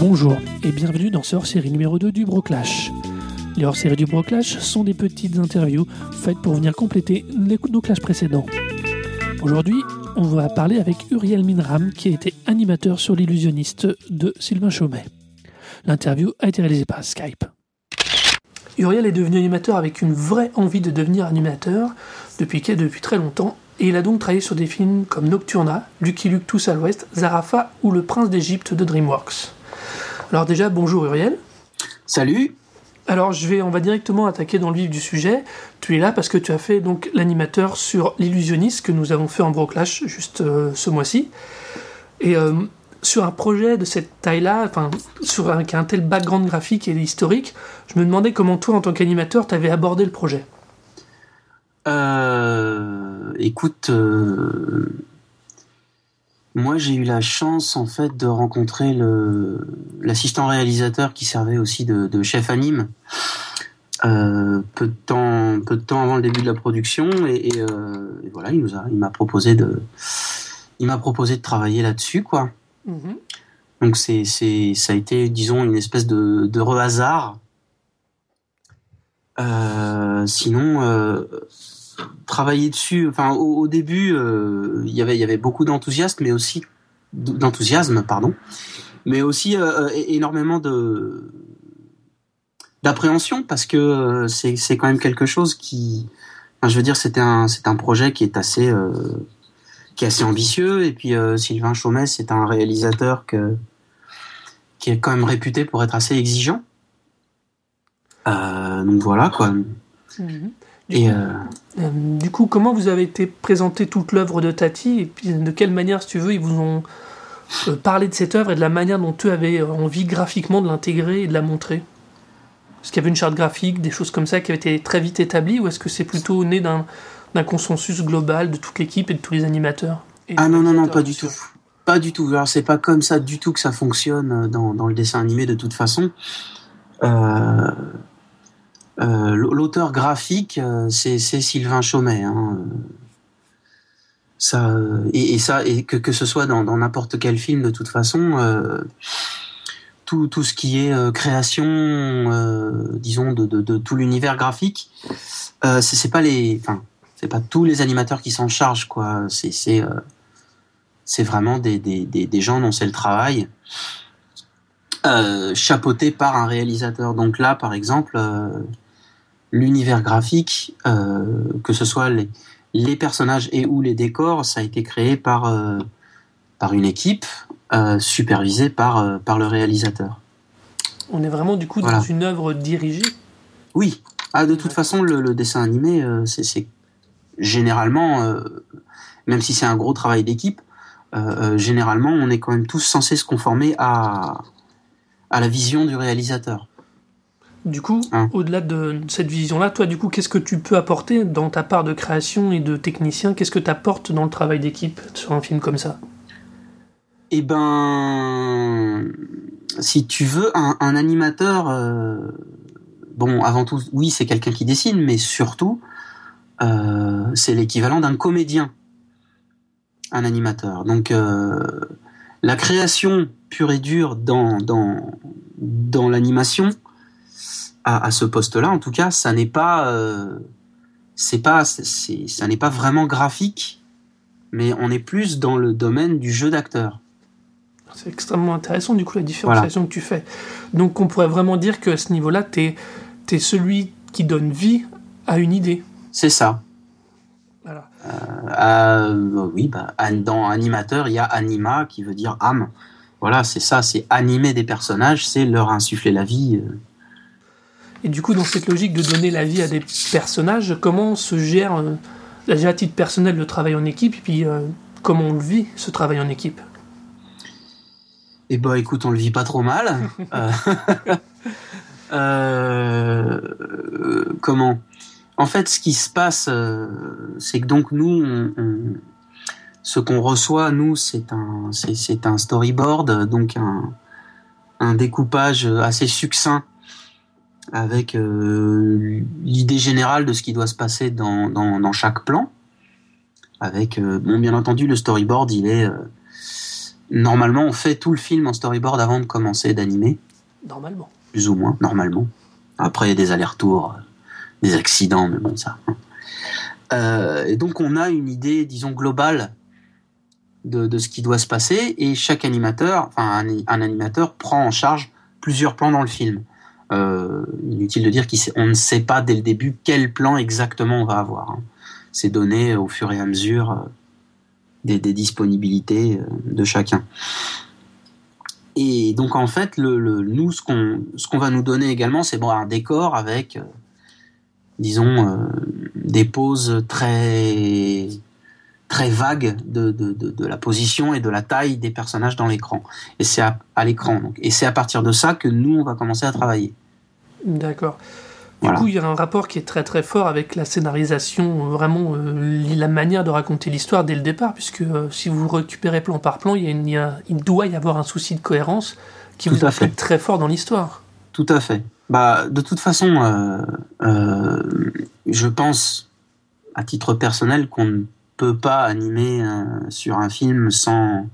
Bonjour et bienvenue dans ce hors-série numéro 2 du Broclash. Les hors-séries du Broclash sont des petites interviews faites pour venir compléter les, nos clashs précédents. Aujourd'hui, on va parler avec Uriel Minram qui a été animateur sur l'illusionniste de Sylvain Chaumet. L'interview a été réalisée par Skype. Uriel est devenu animateur avec une vraie envie de devenir animateur depuis, depuis très longtemps et il a donc travaillé sur des films comme Nocturna, Lucky Luke Tous à l'Ouest, Zarafa ou Le Prince d'Égypte de DreamWorks. Alors déjà, bonjour Uriel. Salut. Alors je vais, on va directement attaquer dans le vif du sujet. Tu es là parce que tu as fait donc l'animateur sur l'illusionniste que nous avons fait en Broclash juste euh, ce mois-ci. Et euh, sur un projet de cette taille-là, enfin un, un tel background graphique et historique, je me demandais comment toi en tant qu'animateur tu avais abordé le projet. Euh, écoute, euh, moi, j'ai eu la chance en fait de rencontrer l'assistant réalisateur qui servait aussi de, chef anime euh, peu de temps avant le début de la production et, voilà, il m'a proposé de travailler là-dessus. Mm-hmm. Donc c'est c'est ça a été disons une espèce de de hasard. Euh, sinon travailler dessus. Enfin, au, début, euh, y il y avait beaucoup d'enthousiasme, mais aussi d'enthousiasme, pardon, mais aussi euh, euh, énormément de d'appréhension parce que c'est c'est quand même quelque chose qui, je veux dire, c'était un c'est un projet qui est assez qui est assez ambitieux et puis Sylvain Chaumet c'est un réalisateur que qui est quand même réputé pour être assez exigeant. donc voilà quoi. Mhm. Et euh, euh, du coup, comment vous avez été présenté toute l'œuvre de Tati et puis de quelle manière, si tu veux, ils vous ont euh, parlé de cette œuvre et de la manière dont tu avais envie graphiquement de l'intégrer et de la montrer? Est-ce qu'il y avait une charte graphique, des choses comme ça qui avaient été très vite établies ou est-ce que c'est plutôt né d'un consensus global de toute l'équipe et de tous les animateurs Ah non, non, non, pas du tout. Pas du tout. Alors, c'est pas comme ça du tout que ça fonctionne dans, dans le dessin animé de toute façon. Euh, euh, l'auteur graphique, euh, c'est Sylvain Chaumet. Hein. Ça, et, ça, et que, que ce soit dans n'importe quel film, de toute façon, euh, tout, tout ce qui est création, disons, de, de, de tout l'univers graphique, c'est pas les, enfin, c'est pas tous les animateurs qui s'en chargent, quoi. C'est c'est vraiment des, des, des, des, gens dont c'est le travail. Euh, chapeauté par un réalisateur. Donc là, par exemple, l'univers graphique, euh, que ce soit les, les, personnages et ou les décors, ça a été créé par, euh, par une équipe euh, supervisée par, par le réalisateur. On est vraiment du coup dans une œuvre dirigée? Oui. Ah, de toute façon, le, dessin animé, c'est généralement, même si c'est un gros travail d'équipe, généralement, on est quand même tous censés se conformer à, à la vision du réalisateur. Du coup, hein. au-delà de cette vision-là, toi, du coup, qu'est-ce que tu peux apporter dans ta part de création et de technicien? Qu'est-ce que tu apportes dans le travail d'équipe sur un film comme ça? Eh ben, si tu veux, un, animateur, euh, bon, avant tout, oui, c'est quelqu'un qui dessine, mais surtout, euh, c'est l'équivalent d'un comédien, un animateur. Donc, euh, la création pure et dure dans, dans, dans l'animation, à, ce poste-là, en tout cas, ça n'est pas, euh, c'est pas, c'est, ça n'est pas vraiment graphique, mais on est plus dans le domaine du jeu d'acteur. C'est extrêmement intéressant, du coup, la différenciation que tu fais. Donc, on pourrait vraiment dire qu'à ce niveau-là, tu es, celui qui donne vie à une idée. C'est ça. Voilà. Euh, euh, oui, bah, dans animateur, il y a anima qui veut dire âme. Voilà, c'est ça, c'est animer des personnages, c'est leur insuffler la vie. Et du coup, dans cette logique de donner la vie à des personnages, comment se gère, euh, déjà à titre personnel, le travail en équipe, et puis euh, comment on le vit, ce travail en équipe? Eh ben, écoute, on le vit pas trop mal. Euh, comment? En fait, ce qui se passe, c'est que donc nous, ce qu'on reçoit, nous, c'est un, c'est un storyboard, donc un, un découpage assez succinct avec l'idée générale de ce qui doit se passer dans, dans, chaque plan. Avec, bon, bien entendu, le storyboard, il est normalement, on fait tout le film en storyboard avant de commencer d'animer. Normalement. Plus ou moins, normalement. Après, il y a des allers-retours, des accidents, mais bon, ça. Euh, et donc, on a une idée, disons, globale de, ce qui doit se passer, et chaque animateur, enfin, un, animateur prend en charge plusieurs plans dans le film. Euh, inutile de dire qu'on ne sait pas dès le début quel plan exactement on va avoir. Hein. C'est donné au fur et à mesure euh, des, disponibilités de chacun. Et donc en fait, nous, ce qu'on va nous donner également, c'est un décor avec disons, euh, des poses très très vagues de, de, de, la position et de la taille des personnages dans l'écran. Et c'est à, l'écran. Donc. Et c'est à partir de ça que nous, on va commencer à travailler. D'accord. Du coup, il y a un rapport qui est très très fort avec la scénarisation, vraiment euh, la manière de raconter l'histoire dès le départ, puisque euh, si vous récupérez plan par plan, il, y a, il, doit y avoir un souci de cohérence qui vous fait très fort dans l'histoire. Tout à fait. Bah, de toute façon, euh, euh, je pense, à titre personnel, qu'on ne peut pas animer euh, sur un film sans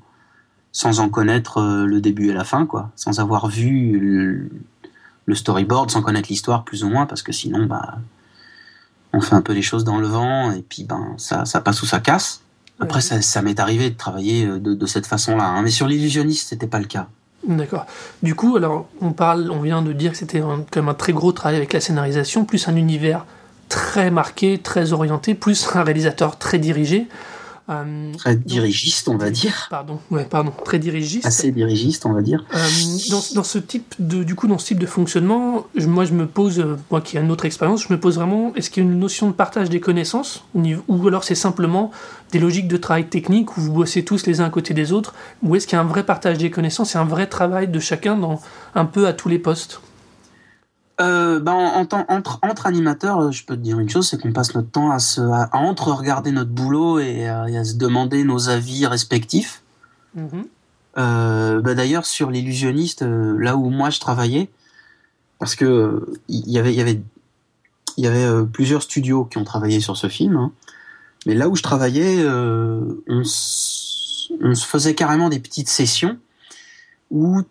sans en connaître le début et la fin, quoi, sans avoir vu le, storyboard, sans connaître l'histoire plus ou moins, parce que sinon, bah, on fait un peu les choses dans le vent et puis ben ça, ça passe ou ça casse. Après, ça, ça m'est arrivé de travailler de, de cette façon-là, hein. mais sur l'illusionniste, c'était pas le cas. D'accord. Du coup, alors, on parle, on vient de dire que c'était quand même un très gros travail avec la scénarisation, plus un univers très marqué, très orienté, plus un réalisateur très dirigé. Euh, très dirigiste, on va dire. Pardon, ouais, pardon, très dirigiste. Assez dirigiste, on va dire. Euh, dans, dans, ce type de, du coup, dans ce type de fonctionnement, moi, je me pose, euh, moi qui ai une autre expérience, je me pose vraiment, est-ce qu'il y a une notion de partage des connaissances, ou alors c'est simplement des logiques de travail technique où vous bossez tous les uns à côté des autres, ou est-ce qu'il y a un vrai partage des connaissances et un vrai travail de chacun dans un peu à tous les postes? Euh, en, entre, entre animateurs, euh, je peux te dire une chose, c'est qu'on passe notre temps à, se, à, entre regarder notre boulot et à, se demander nos avis respectifs. Mm-hmm. Euh, ben, D'ailleurs, sur l'illusionniste, euh, là où moi je travaillais, parce que il y avait, y avait, y avait plusieurs studios qui ont travaillé sur ce film, hein. mais là où je travaillais, on, on se faisait carrément des petites sessions où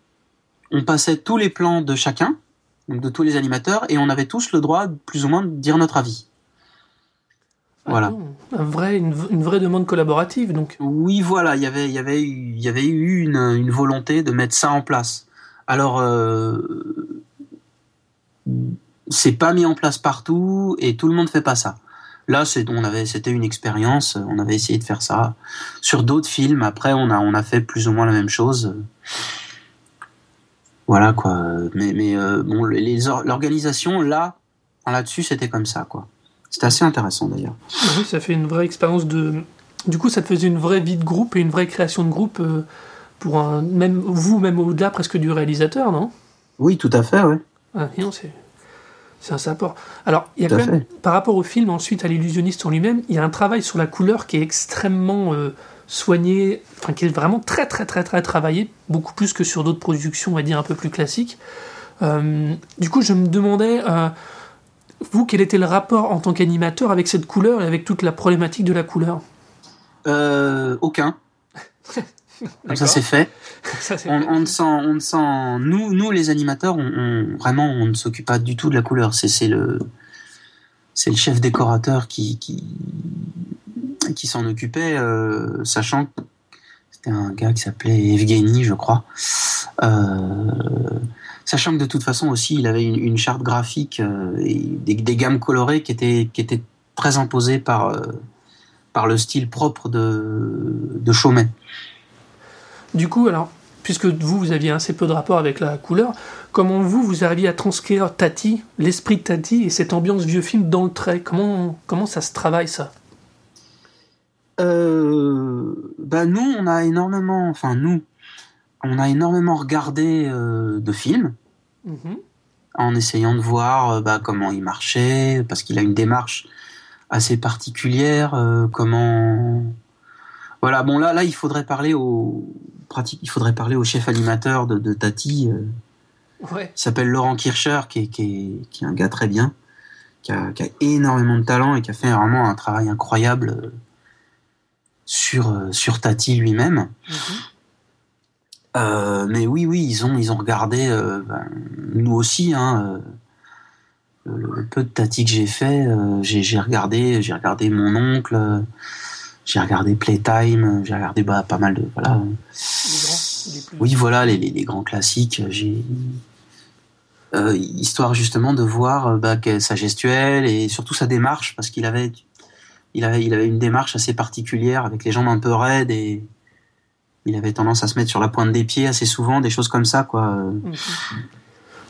on passait tous les plans de chacun donc de tous les animateurs, et on avait tous le droit, plus ou moins, de dire notre avis. Ah voilà. un vrai, une, vraie demande collaborative, donc. Oui, voilà, y il y, avait, il y avait eu une, une, volonté de mettre ça en place. Alors, euh, c'est pas mis en place partout, et tout le monde fait pas ça. Là, c'est, on avait, c'était une expérience, on avait essayé de faire ça. Sur d'autres films, après, on a, on a fait plus ou moins la même chose. Voilà quoi. Mais, mais euh, bon, l'organisation là, là-dessus, c'était comme ça quoi. C'était assez intéressant d'ailleurs. Ah oui, ça fait une vraie expérience de. Du coup, ça te faisait une vraie vie de groupe et une vraie création de groupe euh, pour un même vous même au-delà presque du réalisateur, non? Oui, tout à fait, oui. Ah non, c'est c'est un support. Alors, il y a quand même, par rapport au film, ensuite à l'illusionniste en lui-même, il y a un travail sur la couleur qui est extrêmement euh, soigné, enfin qui est vraiment très très très très travaillé, beaucoup plus que sur d'autres productions, on va dire un peu plus classiques. Euh, du coup, je me demandais, euh, vous, quel était le rapport en tant qu'animateur avec cette couleur et avec toute la problématique de la couleur? Euh, Aucun. ça c'est fait. on, ne sent, on ne sent, nous, nous les animateurs, on, vraiment, on ne s'occupe pas du tout de la couleur. C'est le, c'est le chef décorateur qui, qui, qui s'en occupait, euh, sachant que c'était un gars qui s'appelait Evgeny, je crois. Euh, sachant que de toute façon aussi, il avait une, charte graphique euh, et des, gammes colorées qui étaient, qui étaient très imposées par, par le style propre de, de Chaumet. Du coup, alors, puisque vous, vous aviez assez peu de rapport avec la couleur, comment vous, vous arriviez à transcrire Tati, l'esprit de Tati et cette ambiance vieux film dans le trait? Comment, comment ça se travaille ça? Euh, bah nous, on a énormément, enfin nous, on a énormément regardé euh, de films mhm. en essayant de voir euh, bah, comment il marchait, parce qu'il a une démarche assez particulière, comment. Voilà, bon là, là, il faudrait parler au pratique, il faudrait parler au chef animateur de, de Tati. Il s'appelle Laurent Kircher, qui est, qui, est, un gars très bien, qui a, qui a, énormément de talent et qui a fait vraiment un travail incroyable sur, euh, sur Tati lui-même. Mhm. Euh, mais oui, oui, ils ont, ils ont regardé, euh, ben, nous aussi, hein, euh, le, peu de Tati que j'ai fait, j'ai regardé, j'ai regardé mon oncle, j'ai regardé Playtime, j'ai regardé bah, pas mal de, voilà. Oui, voilà, les, les, grands classiques. J'ai histoire justement de voir bah, sa gestuelle et surtout sa démarche, parce qu'il avait, il avait, il avait une démarche assez particulière avec les jambes un peu raides et il avait tendance à se mettre sur la pointe des pieds assez souvent, des choses comme ça, quoi.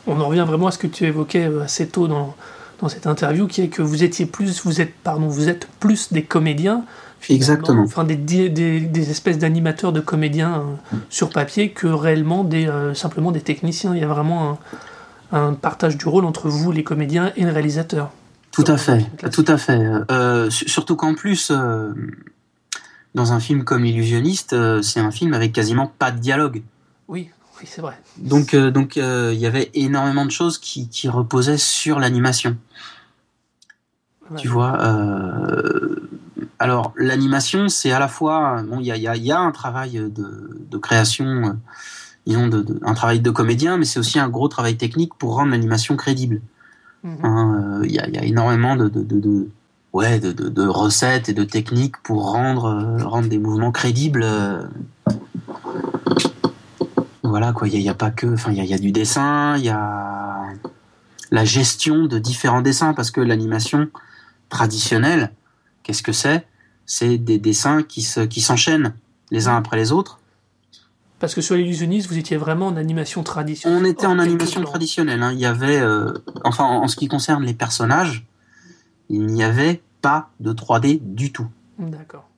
On en revient vraiment à ce que tu évoquais euh, assez tôt dans, dans cette interview, qui est que vous étiez plus, vous êtes, pardon, vous êtes plus des comédiens. Exactement. Enfin, des, des, des espèces d'animateurs de comédiens euh, sur papier que réellement des, euh, simplement des techniciens. Il y a vraiment un, un, partage du rôle entre vous, les comédiens, et le réalisateur. Tout à fait, tout à fait. Euh, surtout qu'en plus, dans un film comme Illusionniste, euh, c'est un film avec quasiment pas de dialogue. Oui, oui, c'est vrai. Donc, euh, donc, euh, il y avait énormément de choses qui, qui reposaient sur l'animation. Tu vois. alors, l'animation, c'est à la fois, bon, il y a, y, a, y a, un travail de, de création, disons, de, de, un travail de comédien, mais c'est aussi un gros travail technique pour rendre l'animation crédible. Mhm. Hein, il y, a, énormément de, recettes et de techniques pour rendre, euh, des mouvements crédibles. Euh. Voilà, quoi. Il n'y a, pas que. Enfin, il y a, du dessin, il y a la gestion de différents dessins, parce que l'animation traditionnelle, qu'est-ce que c'est? C'est des dessins qui s'enchaînent les uns après les autres. Parce que sur l'illusionniste, vous étiez vraiment en animation traditionnelle. On était en animation traditionnelle. Hein. Il y avait, euh, enfin, en, ce qui concerne les personnages, il n'y avait pas de 3D du tout. D'accord.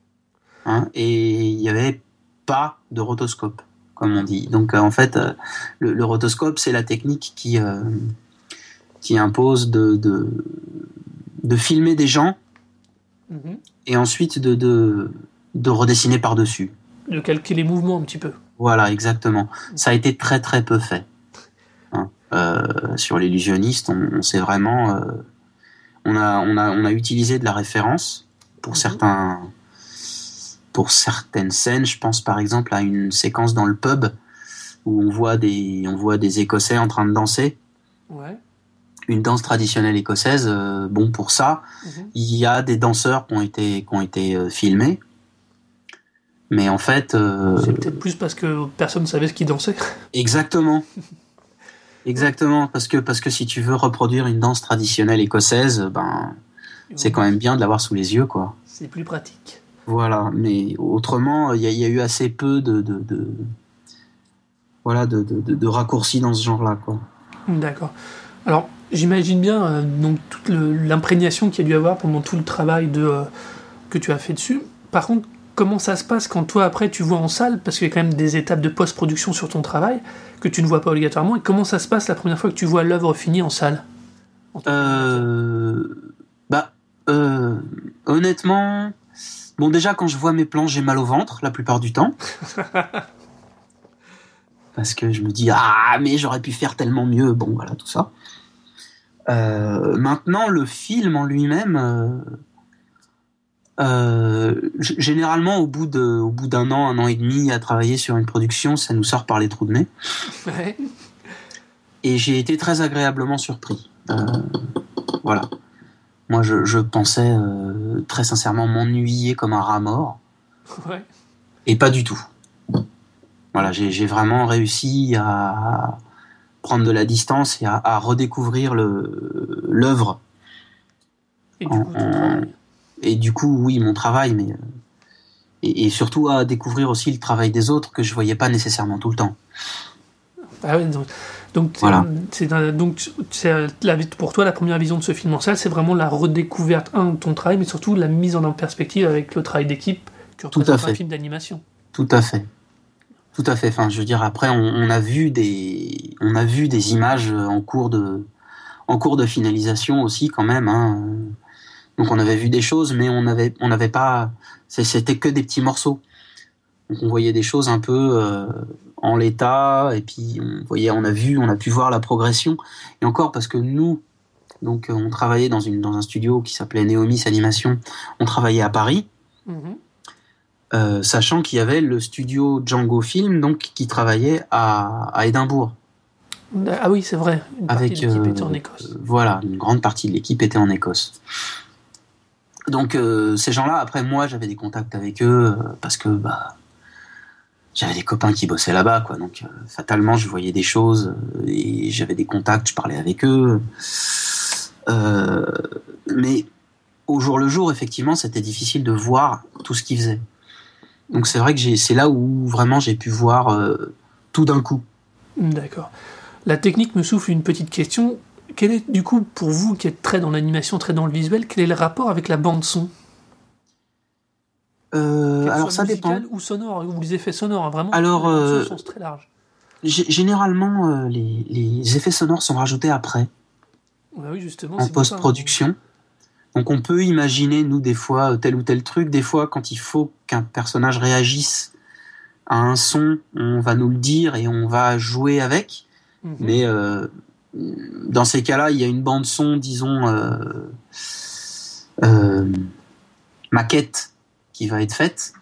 Hein, et il n'y avait pas de rotoscope, comme on dit. Donc euh, en fait, euh, le, rotoscope, c'est la technique qui, qui impose de, de, filmer des gens mhm. et ensuite de, de, redessiner par-dessus. De calculer les mouvements un petit peu. Voilà, exactement. Ça a été très très peu fait. Hein. sur l'illusionniste, on, on s'est vraiment on a, on a, on a utilisé de la référence pour mhm. certains, pour certaines scènes. Je pense par exemple à une séquence dans le pub où on voit des, on voit des Écossais en train de danser. Une danse traditionnelle écossaise. Euh, bon, pour ça, mhm. il y a des danseurs qui ont été, qui ont été euh, filmés. Mais en fait. Euh, C'est peut-être plus parce que personne ne savait ce qu'ils dansaient. Exactement. Exactement, parce que, parce que si tu veux reproduire une danse traditionnelle écossaise, ben, c'est quand même bien de l'avoir sous les yeux, quoi. C'est plus pratique. Voilà, mais autrement, il y, a eu assez peu de, de, de voilà, de, de, raccourcis dans ce genre-là, quoi. D'accord. Alors, j'imagine bien euh, donc toute l'imprégnation qu'il y a dû avoir pendant tout le travail de, euh, que tu as fait dessus. Par contre, comment ça se passe quand toi, après, tu vois en salle, parce qu'il y a quand même des étapes de post-production sur ton travail que tu ne vois pas obligatoirement, et comment ça se passe la première fois que tu vois l'œuvre finie en salle euh, Bah, euh, honnêtement, bon, déjà, quand je vois mes plans, j'ai mal au ventre, la plupart du temps. parce que je me dis, ah, mais j'aurais pu faire tellement mieux, bon, voilà, tout ça. Euh, maintenant, le film en lui-même euh, généralement, au bout de, au bout d'un an, un an et demi à travailler sur une production, ça nous sort par les trous de nez. Et j'ai été très agréablement surpris. Euh, voilà. Moi, je, je pensais euh, très sincèrement m'ennuyer comme un rat mort. Et pas du tout. Voilà, j'ai vraiment réussi à prendre de la distance et à, à redécouvrir l'œuvre. En, et du coup, oui, mon travail, mais euh, et, surtout à découvrir aussi le travail des autres que je voyais pas nécessairement tout le temps. Ah donc, donc, voilà. c'est, donc c'est la, pour toi la première vision de ce film en salle, c'est vraiment la redécouverte un de ton travail, mais surtout la mise en perspective avec le travail d'équipe que tout à fait. un film d'animation. Tout à fait. Tout à fait. Enfin, je veux dire, après, on, a vu des, on a vu des images en cours de, en cours de finalisation aussi, quand même. Hein. Donc on avait vu des choses, mais on n'avait on n'avait pas, c'était que des petits morceaux. Donc on voyait des choses un peu euh, en l'état, et puis on voyait, on a vu, on a pu voir la progression. Et encore parce que nous, donc on travaillait dans une dans un studio qui s'appelait Neomis Animation. On travaillait à Paris. Mhm. Euh, sachant qu'il y avait le studio Django Film donc qui travaillait à, à Édimbourg. Ah oui, c'est vrai. Une partie Avec, de l'équipe euh, était en Écosse. Voilà, une grande partie de l'équipe était en Écosse. Donc euh, ces gens-là, après moi, j'avais des contacts avec eux euh, parce que bah j'avais des copains qui bossaient là-bas, quoi. Donc euh, fatalement, je voyais des choses et j'avais des contacts, je parlais avec eux. Mais au jour le jour, effectivement, c'était difficile de voir tout ce qu'ils faisaient. Donc c'est vrai que c'est là où vraiment j'ai pu voir tout d'un coup. D'accord. La technique me souffle une petite question. Quel est, du coup, pour vous qui êtes très dans l'animation, très dans le visuel, quel est le rapport avec la bande-son Euh, alors ça dépend. ou sonore, ou les effets sonores, hein, vraiment. Alors, euh, sens très large. G- Généralement, euh, les, les effets sonores sont rajoutés après, Ouais, oui, justement. en hein. post-production. Donc on peut imaginer, nous, des fois, euh, tel ou tel truc. Des fois, quand il faut qu'un personnage réagisse à un son, on va nous le dire et on va jouer avec. Mhm. Mais euh, dans ces cas-là, il y a une bande son, disons, euh, euh, maquette qui va être faite.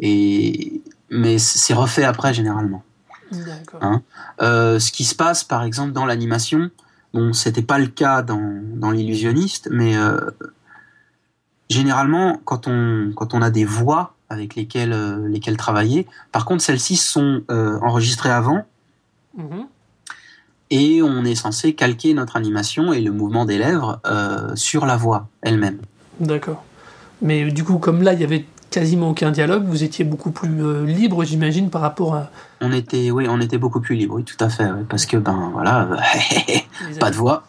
Et mais c'est refait après généralement. Hein. Euh, ce qui se passe, par exemple, dans l'animation, bon, c'était pas le cas dans, dans l'illusionniste, mais généralement, quand on, quand on a des voix avec lesquelles, lesquelles travailler, par contre, celles-ci sont enregistrées avant Mhm. Et on est censé calquer notre animation et le mouvement des lèvres euh, sur la voix elle-même. D'accord. Mais euh, du coup, comme là, il y avait quasiment aucun dialogue, vous étiez beaucoup plus euh, libre, j'imagine, par rapport à. On était, oui, on était beaucoup plus libre, oui, tout à fait, ouais, parce que ben voilà, pas de voix,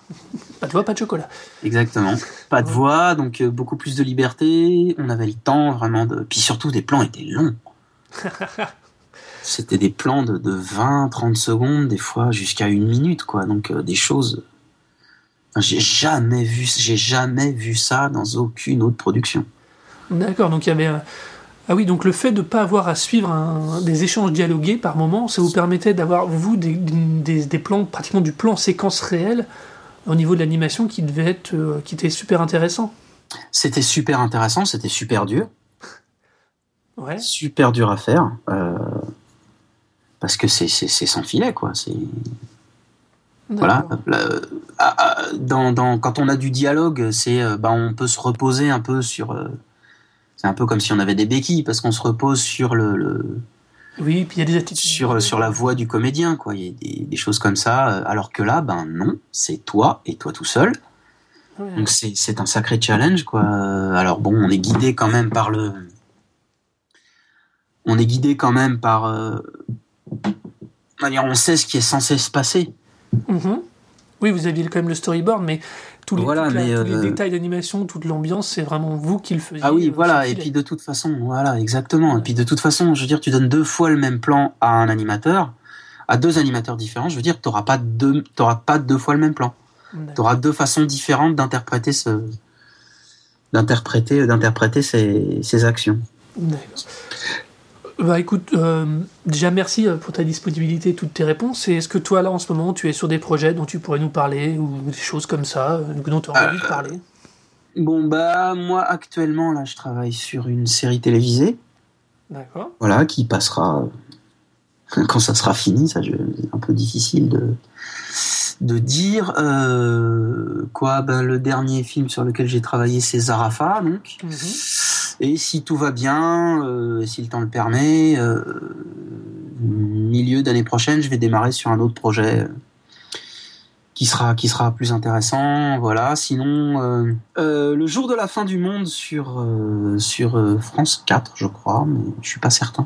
Pas de voix, pas de chocolat. Exactement. Pas de Ouais. voix, donc euh, beaucoup plus de liberté. On avait le temps vraiment de. Puis surtout, des plans étaient longs. C'était des plans de, de 20, 30 secondes, des fois jusqu'à une minute, quoi. Donc euh, des choses. Enfin, j'ai jamais vu, j'ai jamais vu ça dans aucune autre production. D'accord, donc il y avait. un- Ah oui, donc le fait de ne pas avoir à suivre un- des échanges dialogués par moment, ça vous permettait d'avoir, vous, des, des, des plans, pratiquement du plan séquence réel au niveau de l'animation qui devait être. euh, qui était super intéressant. C'était super intéressant, c'était super dur, Ouais. super dur à faire. euh, parce que c'est sans filet, quoi. C'est. Voilà. Ah, ah, dans, dans, quand on a du dialogue, c'est, euh, bah, on peut se reposer un peu sur. euh, c'est un peu comme si on avait des béquilles parce qu'on se repose sur le, le- Oui, puis il y a des attitudes. sur sur la voix du comédien, quoi. Il y a des, des choses comme ça. euh, Alors que là, ben non, c'est toi et toi tout seul. Ouais. Donc c'est un sacré challenge, quoi. Euh, Alors bon, on est guidé quand même par le. On est guidé quand même par. euh, on sait ce qui est censé se passer. Mhm. Oui, vous aviez quand même le storyboard, mais tous les, Voilà, toute la- mais, tous les euh, détails d'animation, toute l'ambiance, c'est vraiment vous qui le faisiez. Ah oui, euh, voilà. Et puis de toute façon, voilà, exactement. Ouais. Et puis de toute façon, je veux dire, tu donnes deux fois le même plan à un animateur, à deux animateurs différents. Je veux dire, t'auras pas deux, pas deux fois le même plan. D'accord. T'auras deux façons différentes d'interpréter ce, d'interpréter, d'interpréter ces, ces actions. Bah écoute, euh, déjà merci euh, pour ta disponibilité et toutes tes réponses. Et est-ce que toi là en ce moment tu es sur des projets dont tu pourrais nous parler ou des choses comme ça euh, dont tu as envie de parler? Bon bah moi actuellement là, je travaille sur une série télévisée, D'accord. voilà, qui passera quand ça sera fini. Ça, c'est un peu difficile de de dire. Euh, quoi, ben, le dernier film sur lequel j'ai travaillé, c'est Zarafa, donc. Mhm. Et si tout va bien, euh, si le temps le permet, euh, milieu d'année prochaine, je vais démarrer sur un autre projet euh, qui sera qui sera plus intéressant. Voilà. Sinon, euh, euh, le jour de la fin du monde sur sur France 4, je crois, mais je suis pas certain.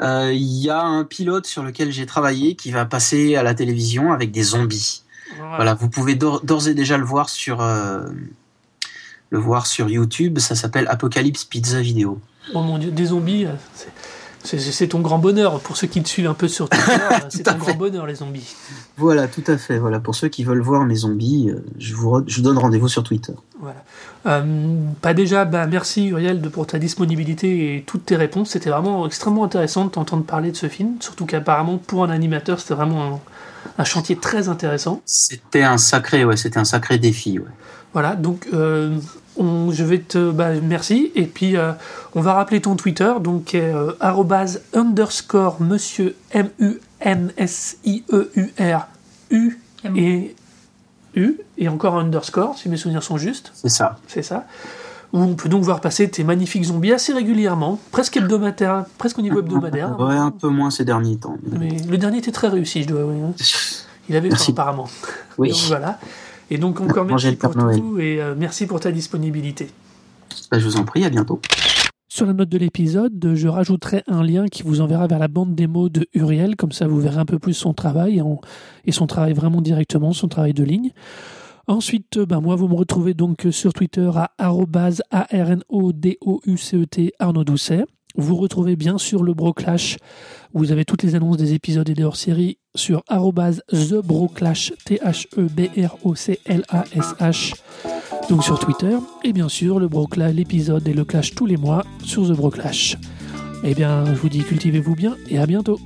Il y a un pilote sur lequel j'ai travaillé qui va passer à la télévision avec des zombies. Voilà, vous pouvez d'or- d'ores et déjà le voir sur euh, le voir sur YouTube. Ça s'appelle Apocalypse Pizza Vidéo. Oh mon dieu, des zombies, euh, c'est ton grand bonheur. Pour ceux qui te suivent un peu sur Twitter, c'est ton grand bonheur, les zombies. Voilà, tout à fait. Voilà, pour ceux qui veulent voir mes zombies, euh, je vous, je donne rendez-vous sur Twitter. Voilà. Euh, pas déjà, bah, merci Uriel de, pour ta disponibilité et toutes tes réponses. C'était vraiment extrêmement intéressant de t'entendre parler de ce film. Surtout qu'apparemment, pour un animateur, c'était vraiment un, chantier très intéressant. C'était un sacré, ouais, c'était un sacré défi. Ouais. Voilà, donc euh, je vais te. Bah, merci. Et puis, euh, on va rappeler ton Twitter, donc euh, underscore monsieur M-U-M-S-I-E-U-R-U et U, et encore underscore, si mes souvenirs sont justes. C'est ça. C'est ça. Où on peut donc voir passer tes magnifiques zombies assez régulièrement, presque hebdomadaire, presque au niveau hebdomadaire. Ouais, un peu moins ces derniers temps. Mais le dernier était très réussi, je dois avouer. Hein. Il avait faim, apparemment. Oui. donc, voilà. Et donc encore merci pour tout et euh, merci pour ta disponibilité. Bah, je vous en prie, à bientôt. Sur la note de l'épisode, je rajouterai un lien qui vous enverra vers la bande démo de Uriel, comme ça vous verrez un peu plus son travail et son travail vraiment directement, son travail de ligne. Ensuite, ben moi, vous me retrouvez donc sur Twitter à arnodoucet Arnaud Doucet. Vous retrouvez bien sûr le Broclash. Vous avez toutes les annonces des épisodes et des hors-séries sur TheBroclash, T-H-E-B-R-O-C-L-A-S-H, donc sur Twitter. Et bien sûr, le Broclash, l'épisode et le Clash tous les mois sur The Broclash. Eh bien, je vous dis cultivez-vous bien et à bientôt.